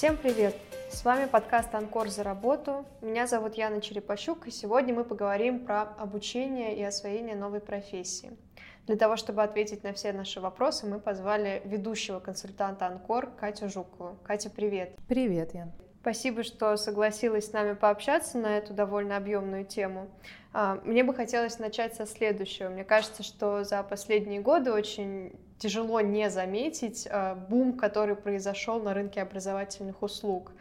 Всем привет! С вами подкаст «Анкор за работу». Меня зовут Яна Черепащук, и сегодня мы поговорим про обучение и освоение новой профессии. Для того, чтобы ответить на все наши вопросы, мы позвали ведущего консультанта «Анкор» Катю Жукову. Катя, привет! Привет, Ян! Спасибо, что согласилась с нами пообщаться на эту довольно объемную тему. А, мне бы хотелось начать со следующего. Мне кажется, что за последние годы очень тяжело не заметить а, бум, который произошел на рынке образовательных услуг.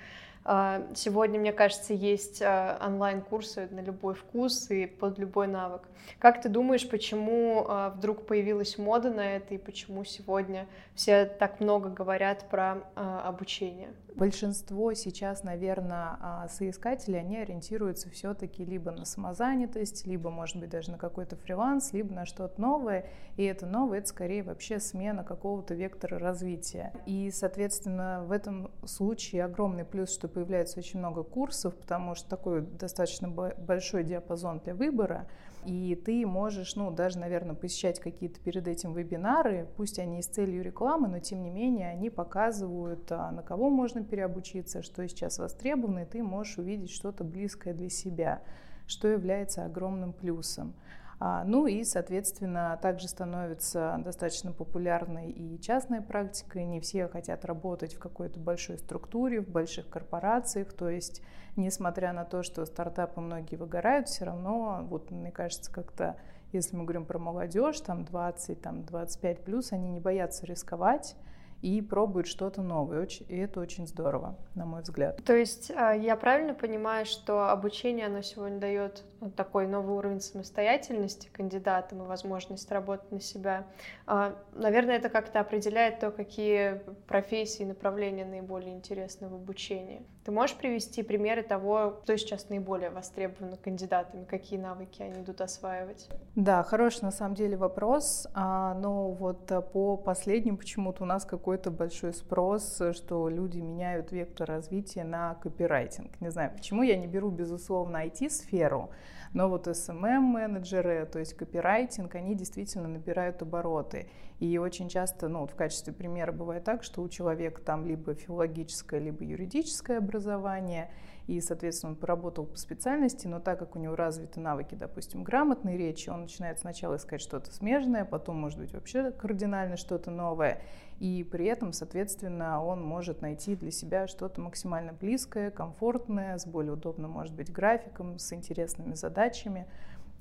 А, сегодня, мне кажется, есть а, онлайн-курсы на любой вкус и под любой навык. Как ты думаешь, почему а, вдруг появилась мода на это и почему сегодня все так много говорят про обучение? Большинство сейчас, наверное, соискателей, они ориентируются все-таки либо на самозанятость, либо, может быть, даже на какой-то фриланс, либо на что-то новое. И это новое, это скорее вообще смена какого-то вектора развития. И, соответственно, в этом случае огромный плюс, что появляется очень много курсов, потому что такой достаточно большой диапазон для выбора, и ты можешь, ну, даже, наверное, посещать какие-то перед этим вебинары, пусть они и с целью рекламы, но тем не менее они показывают, а, на кого можно переобучиться, что сейчас востребовано, и ты можешь увидеть что-то близкое для себя, что является огромным плюсом. А, ну и, соответственно, также становится достаточно популярной и частная практика. Не все хотят работать в какой-то большой структуре, в больших корпорациях. То есть, несмотря на то, что стартапы многие выгорают, все равно, вот мне кажется, как-то если мы говорим про молодежь, там 20, там 25 плюс, они не боятся рисковать и пробуют что-то новое. И это очень здорово, на мой взгляд. То есть а, я правильно понимаю, что обучение, оно сегодня дает такой новый уровень самостоятельности кандидатам и возможность работать на себя. А, наверное, это как-то определяет то, какие профессии и направления наиболее интересны в обучении. Ты можешь привести примеры того, кто сейчас наиболее востребован кандидатами, какие навыки они идут осваивать? Да, хороший на самом деле вопрос. А, но вот э, по последним почему-то у нас какой-то большой спрос, что люди меняют вектор развития на копирайтинг. Не знаю, почему я не беру, безусловно, IT-сферу, но вот SMM-менеджеры, то есть копирайтинг, они действительно набирают обороты. И очень часто, ну вот в качестве примера бывает так, что у человека там либо филологическое, либо юридическое образование, и, соответственно, он поработал по специальности, но так как у него развиты навыки, допустим, грамотной речи, он начинает сначала искать что-то смежное, потом, может быть, вообще кардинально что-то новое, и при этом, соответственно, он может найти для себя что-то максимально близкое, комфортное, с более удобным, может быть, графиком, с интересными задачами.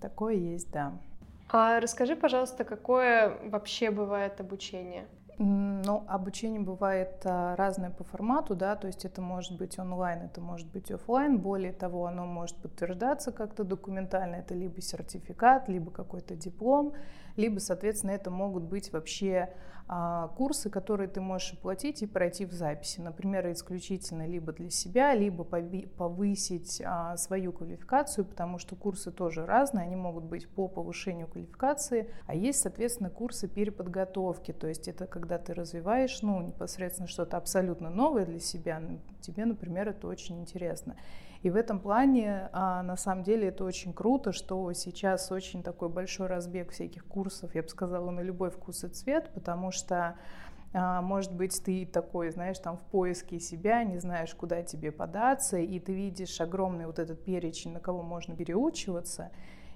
Такое есть, да. А расскажи, пожалуйста, какое вообще бывает обучение? Ну, обучение бывает а, разное по формату, да, то есть это может быть онлайн, это может быть офлайн. Более того, оно может подтверждаться как-то документально, это либо сертификат, либо какой-то диплом, либо, соответственно, это могут быть вообще а, курсы, которые ты можешь оплатить и пройти в записи. Например, исключительно либо для себя, либо повысить а, свою квалификацию, потому что курсы тоже разные, они могут быть по повышению квалификации, а есть, соответственно, курсы переподготовки, то есть это когда ты развиваешь, ну, непосредственно что-то абсолютно новое для себя, тебе, например, это очень интересно. И в этом плане, а, на самом деле, это очень круто, что сейчас очень такой большой разбег всяких курсов, я бы сказала, на любой вкус и цвет, потому что а, может быть, ты такой, знаешь, там в поиске себя, не знаешь, куда тебе податься, и ты видишь огромный вот этот перечень, на кого можно переучиваться,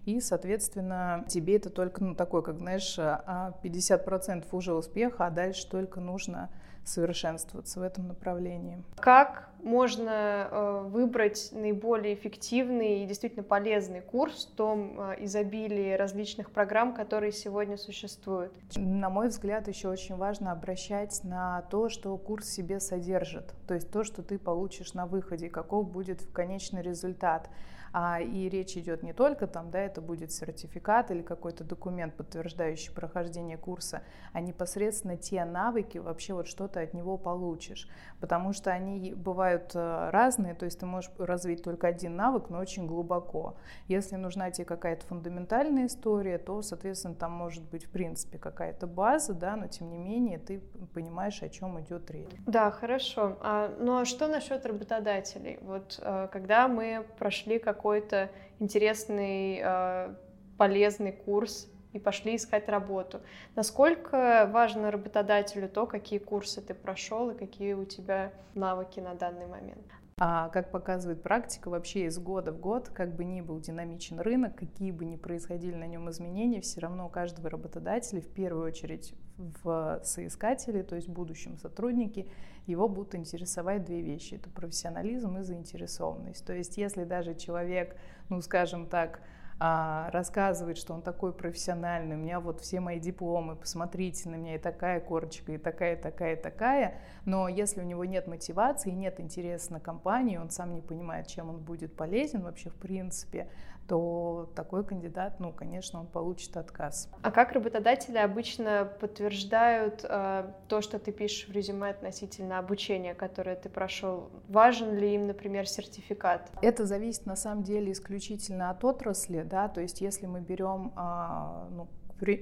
и, соответственно, тебе это только, ну, такой, как, знаешь, 50% а, уже успеха, а дальше только нужно совершенствоваться в этом направлении. Как можно э, выбрать наиболее эффективный и действительно полезный курс в том э, изобилии различных программ, которые сегодня существуют? На мой взгляд, еще очень важно обращать на то, что курс себе содержит, то есть то, что ты получишь на выходе, каков будет конечный результат. А, и речь идет не только там, да, это будет сертификат или какой-то документ, подтверждающий прохождение курса, а непосредственно те навыки, вообще вот что ты от него получишь. Потому что они бывают э, разные, то есть ты можешь развить только один навык, но очень глубоко. Если нужна тебе какая-то фундаментальная история, то, соответственно, там может быть в принципе какая-то база, да, но тем не менее ты понимаешь, о чем идет речь. Да, хорошо. А, ну а что насчет работодателей? Вот э, когда мы прошли как какой-то интересный, э, полезный курс и пошли искать работу. Насколько важно работодателю то, какие курсы ты прошел и какие у тебя навыки на данный момент? А как показывает практика, вообще из года в год, как бы ни был динамичен рынок, какие бы ни происходили на нем изменения, все равно у каждого работодателя, в первую очередь в соискателе, то есть в будущем сотруднике, его будут интересовать две вещи. Это профессионализм и заинтересованность. То есть если даже человек, ну скажем так, а, рассказывает, что он такой профессиональный, у меня вот все мои дипломы, посмотрите на меня, и такая корочка, и такая, такая, такая. Но если у него нет мотивации, нет интереса на компании, он сам не понимает, чем он будет полезен вообще в принципе, то такой кандидат, ну, конечно, он получит отказ. А как работодатели обычно подтверждают э, то, что ты пишешь в резюме относительно обучения, которое ты прошел? Важен ли им, например, сертификат? Это зависит на самом деле исключительно от отрасли, да, то есть если мы берем э, ну,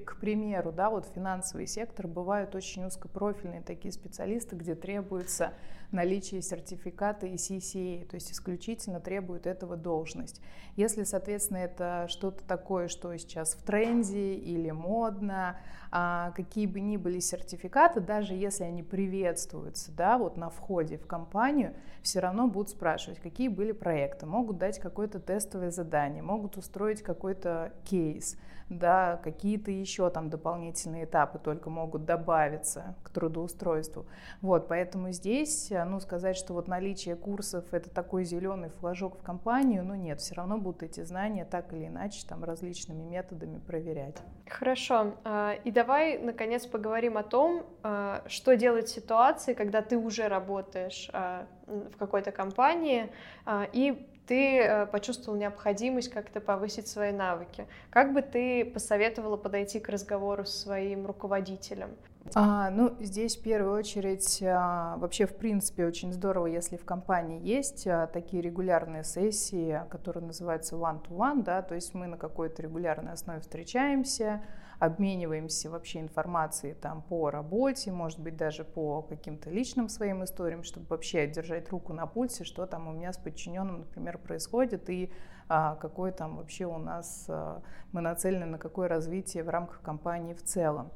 к примеру, да, вот финансовый сектор бывают очень узкопрофильные такие специалисты, где требуется наличие сертификата и CCA, то есть исключительно требует этого должность. Если, соответственно, это что-то такое, что сейчас в тренде или модно, а, какие бы ни были сертификаты, даже если они приветствуются, да, вот на входе в компанию, все равно будут спрашивать, какие были проекты, могут дать какое-то тестовое задание, могут устроить какой-то кейс, да, какие-то еще там дополнительные этапы только могут добавиться к трудоустройству. Вот, поэтому здесь, ну, сказать, что вот наличие курсов это такой зеленый флажок в компанию, ну, нет, все равно будут эти знания так или иначе там различными методами проверять. Хорошо. А, и давай, наконец, поговорим о том, а, что делать в ситуации, когда ты уже работаешь а, в какой-то компании, и ты э, почувствовал необходимость как-то повысить свои навыки. Как бы ты посоветовала подойти к разговору с своим руководителем? А, ну, здесь в первую очередь а, вообще в принципе очень здорово, если в компании есть а, такие регулярные сессии, которые называются one-to-one, да, то есть мы на какой-то регулярной основе встречаемся, обмениваемся вообще информацией там по работе, может быть даже по каким-то личным своим историям, чтобы вообще держать руку на пульсе, что там у меня с подчиненным, например, происходит и а, какой там вообще у нас а, мы нацелены на какое развитие в рамках компании в целом.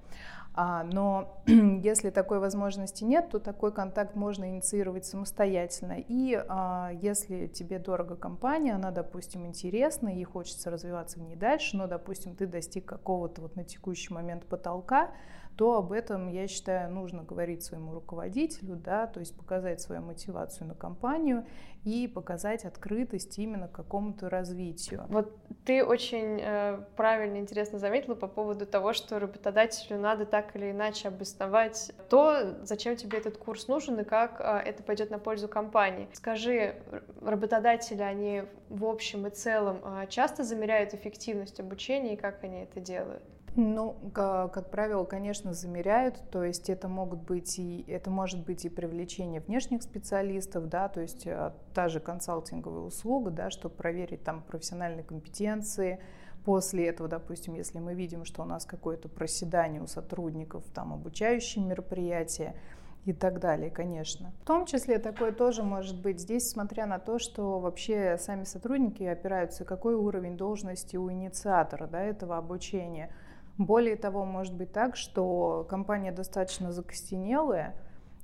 А, но если такой возможности нет, то такой контакт можно инициировать самостоятельно. И а, если тебе дорого компания, она, допустим, интересна, и хочется развиваться в ней дальше, но, допустим, ты достиг какого-то вот на текущий момент потолка, то об этом, я считаю, нужно говорить своему руководителю, да, то есть показать свою мотивацию на компанию и показать открытость именно к какому-то развитию. Вот ты очень э, правильно, интересно заметила по поводу того, что работодателю надо так или иначе обосновать то, зачем тебе этот курс нужен и как э, это пойдет на пользу компании. Скажи, работодатели, они в общем и целом э, часто замеряют эффективность обучения и как они это делают? Ну, как правило, конечно, замеряют, то есть это могут быть и это может быть и привлечение внешних специалистов, да, то есть э, та же консалтинговая услуга, да, чтобы проверить там профессиональные компетенции. После этого, допустим, если мы видим, что у нас какое-то проседание у сотрудников, там обучающие мероприятия, и так далее, конечно. В том числе такое тоже может быть здесь, смотря на то, что вообще сами сотрудники опираются, какой уровень должности у инициатора да, этого обучения – более того, может быть так, что компания достаточно закостенелая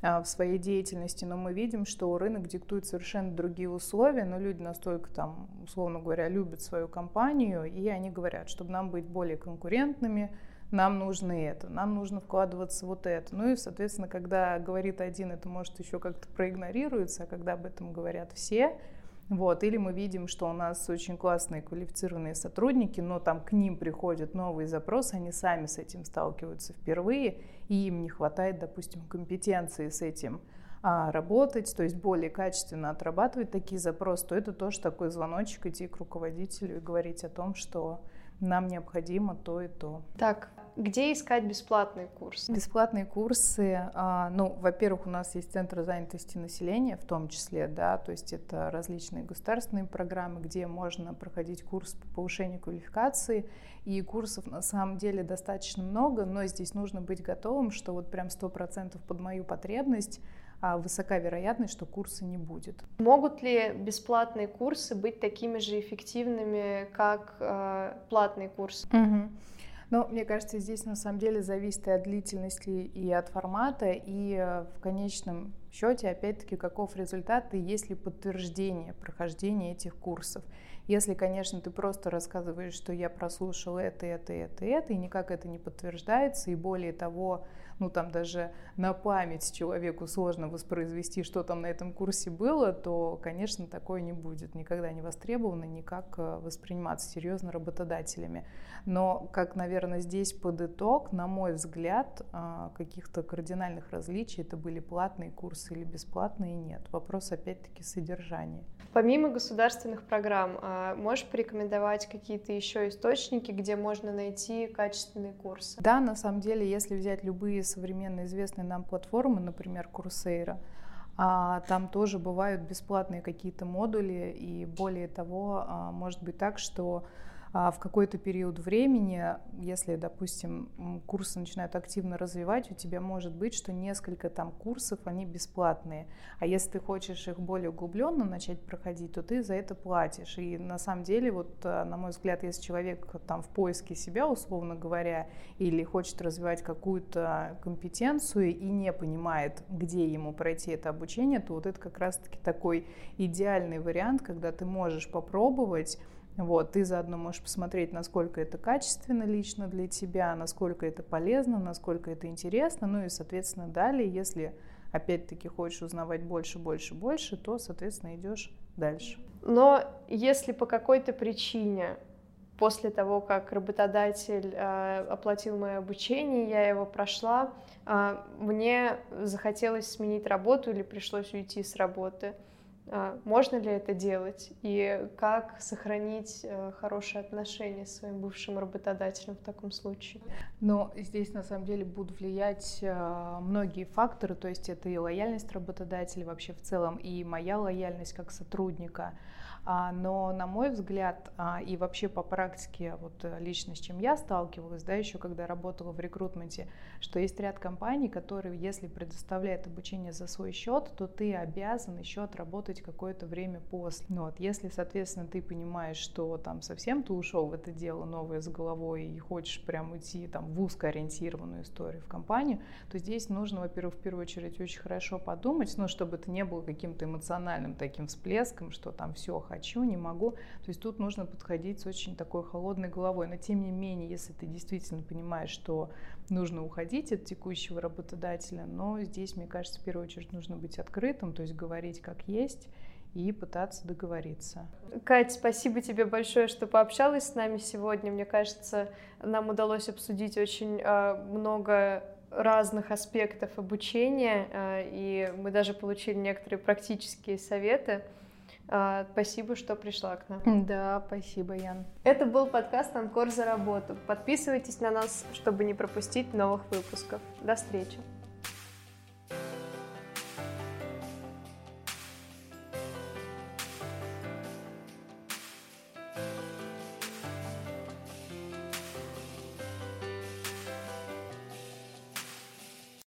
а, в своей деятельности, но мы видим, что рынок диктует совершенно другие условия, но люди настолько там, условно говоря, любят свою компанию, и они говорят, чтобы нам быть более конкурентными, нам нужно это, нам нужно вкладываться вот это. Ну и, соответственно, когда говорит один, это может еще как-то проигнорируется, а когда об этом говорят все, вот, или мы видим, что у нас очень классные квалифицированные сотрудники, но там к ним приходят новые запросы, они сами с этим сталкиваются впервые, и им не хватает, допустим, компетенции с этим а, работать, то есть более качественно отрабатывать такие запросы, то это тоже такой звоночек идти к руководителю и говорить о том, что нам необходимо то и то. Так, где искать бесплатные курсы? Бесплатные курсы, а, ну, во-первых, у нас есть Центр занятости населения, в том числе, да, то есть это различные государственные программы, где можно проходить курс по повышению квалификации, и курсов на самом деле достаточно много, но здесь нужно быть готовым, что вот прям сто процентов под мою потребность высока вероятность, что курса не будет. Могут ли бесплатные курсы быть такими же эффективными, как э, платные курсы? Угу. Ну, мне кажется, здесь на самом деле зависит и от длительности, и от формата, и э, в конечном счете, опять-таки, каков результат и есть ли подтверждение прохождения этих курсов. Если, конечно, ты просто рассказываешь, что я прослушал это, это, это, это, и никак это не подтверждается, и более того, ну там даже на память человеку сложно воспроизвести, что там на этом курсе было, то, конечно, такое не будет никогда не востребовано, никак э, восприниматься серьезно работодателями. Но, как, наверное, здесь под итог, на мой взгляд, э, каких-то кардинальных различий, это были платные курсы или бесплатные, нет. Вопрос, опять-таки, содержания. Помимо государственных программ, э, можешь порекомендовать какие-то еще источники, где можно найти качественные курсы? Да, на самом деле, если взять любые современные известные нам платформы, например, Курсейра, а там тоже бывают бесплатные какие-то модули, и более того, а, может быть так, что в какой-то период времени, если, допустим, курсы начинают активно развивать, у тебя может быть, что несколько там курсов, они бесплатные. А если ты хочешь их более углубленно начать проходить, то ты за это платишь. И на самом деле, вот, э, на мой взгляд, если человек там в поиске себя, условно говоря, или хочет развивать какую-то компетенцию и не понимает, где ему пройти это обучение, то вот это как раз-таки такой идеальный вариант, когда ты можешь попробовать вот, ты заодно можешь посмотреть, насколько это качественно лично для тебя, насколько это полезно, насколько это интересно. Ну и, соответственно, далее, если опять-таки хочешь узнавать больше, больше, больше, то, соответственно, идешь дальше. Но если по какой-то причине после того, как работодатель э, оплатил мое обучение, я его прошла, э, мне захотелось сменить работу или пришлось уйти с работы. А, можно ли это делать и как сохранить э, хорошие отношения с своим бывшим работодателем в таком случае? Но здесь на самом деле будут влиять э, многие факторы, то есть это и лояльность работодателя вообще в целом, и моя лояльность как сотрудника. А, но, на мой взгляд, а, и вообще по практике, вот э, лично с чем я сталкивалась, да, еще когда работала в рекрутменте, что есть ряд компаний, которые, если предоставляют обучение за свой счет, то ты обязан еще отработать какое-то время после. Ну, вот, если, соответственно, ты понимаешь, что там совсем ты ушел в это дело новое с головой и хочешь прям уйти там в узкоориентированную историю в компанию, то здесь нужно, во-первых, в первую очередь очень хорошо подумать, ну, чтобы это не было каким-то эмоциональным таким всплеском, что там все, хочу, не могу. То есть тут нужно подходить с очень такой холодной головой. Но тем не менее, если ты действительно понимаешь, что нужно уходить от текущего работодателя, но здесь, мне кажется, в первую очередь нужно быть открытым, то есть говорить как есть и пытаться договориться. Кать, спасибо тебе большое, что пообщалась с нами сегодня. Мне кажется, нам удалось обсудить очень э, много разных аспектов обучения, э, и мы даже получили некоторые практические советы. А, спасибо, что пришла к нам. Да, спасибо, Ян. Это был подкаст «Анкор за работу». Подписывайтесь на нас, чтобы не пропустить новых выпусков. До встречи.